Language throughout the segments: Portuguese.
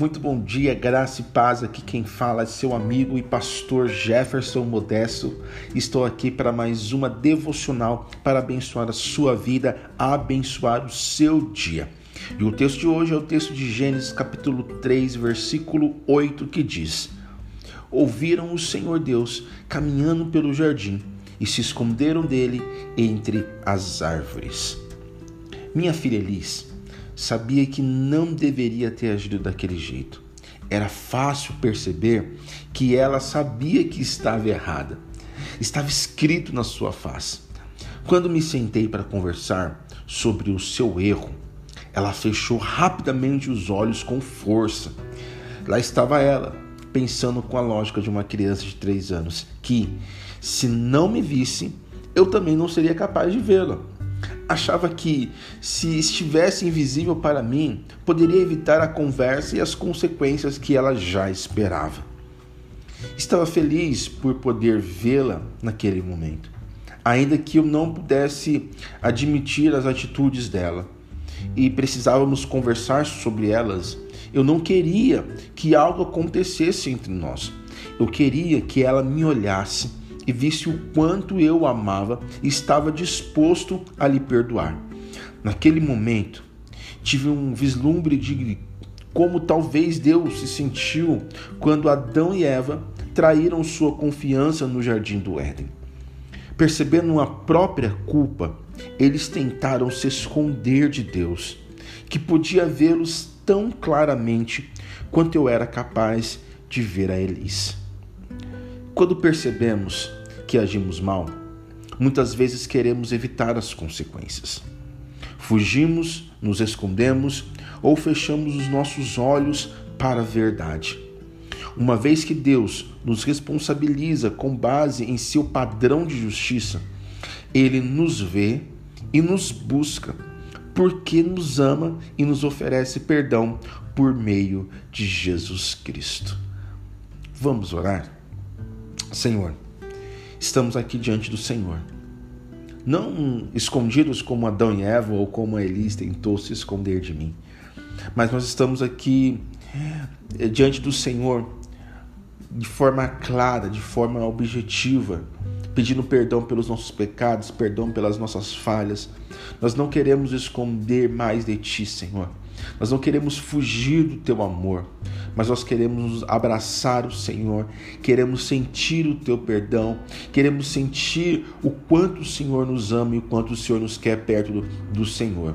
Muito bom dia, graça e paz. Aqui quem fala é seu amigo e pastor Jefferson Modesto. Estou aqui para mais uma devocional para abençoar a sua vida, abençoar o seu dia. E o texto de hoje é o texto de Gênesis, capítulo 3, versículo 8, que diz: Ouviram o Senhor Deus caminhando pelo jardim e se esconderam dele entre as árvores. Minha filha Elis sabia que não deveria ter agido daquele jeito. Era fácil perceber que ela sabia que estava errada. Estava escrito na sua face. Quando me sentei para conversar sobre o seu erro, ela fechou rapidamente os olhos com força. Lá estava ela, pensando com a lógica de uma criança de três anos, que, se não me visse, eu também não seria capaz de vê-la achava que, se estivesse invisível para mim, poderia evitar a conversa e as consequências que ela já esperava. Estava feliz por poder vê-la naquele momento, ainda que eu não pudesse admitir as atitudes dela e precisávamos conversar sobre elas. Eu não queria que algo acontecesse entre nós. Eu queria que ela me olhasse e visse o quanto eu amava e estava disposto a lhe perdoar. Naquele momento, tive um vislumbre de como talvez Deus se sentiu quando Adão e Eva traíram sua confiança no jardim do Éden. Percebendo a própria culpa, eles tentaram se esconder de Deus, que podia vê-los tão claramente quanto eu era capaz de ver a Elis. Quando percebemos que agimos mal, muitas vezes queremos evitar as consequências. Fugimos, nos escondemos ou fechamos os nossos olhos para a verdade. Uma vez que Deus nos responsabiliza com base em seu padrão de justiça, ele nos vê e nos busca, porque nos ama e nos oferece perdão por meio de Jesus Cristo. Vamos orar? Senhor, estamos aqui diante do Senhor. Não escondidos como Adão e Eva ou como Elis tentou se esconder de mim, mas nós estamos aqui eh, diante do Senhor de forma clara, de forma objetiva, pedindo perdão pelos nossos pecados, perdão pelas nossas falhas. Nós não queremos esconder mais de Ti, Senhor. Nós não queremos fugir do Teu amor mas nós queremos abraçar o Senhor, queremos sentir o teu perdão, queremos sentir o quanto o Senhor nos ama e o quanto o Senhor nos quer perto do, do Senhor.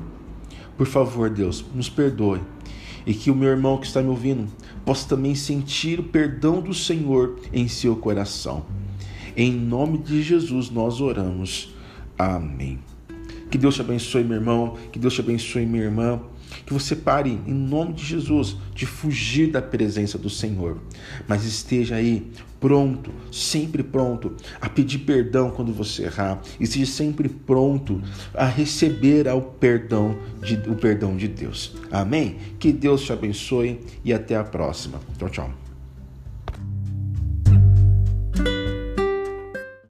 Por favor, Deus, nos perdoe e que o meu irmão que está me ouvindo possa também sentir o perdão do Senhor em seu coração. Em nome de Jesus nós oramos. Amém. Que Deus te abençoe, meu irmão. Que Deus te abençoe, minha irmã. Que você pare, em nome de Jesus, de fugir da presença do Senhor, mas esteja aí pronto, sempre pronto a pedir perdão quando você errar, esteja sempre pronto a receber o perdão de, o perdão de Deus. Amém? Que Deus te abençoe e até a próxima. Tchau, tchau.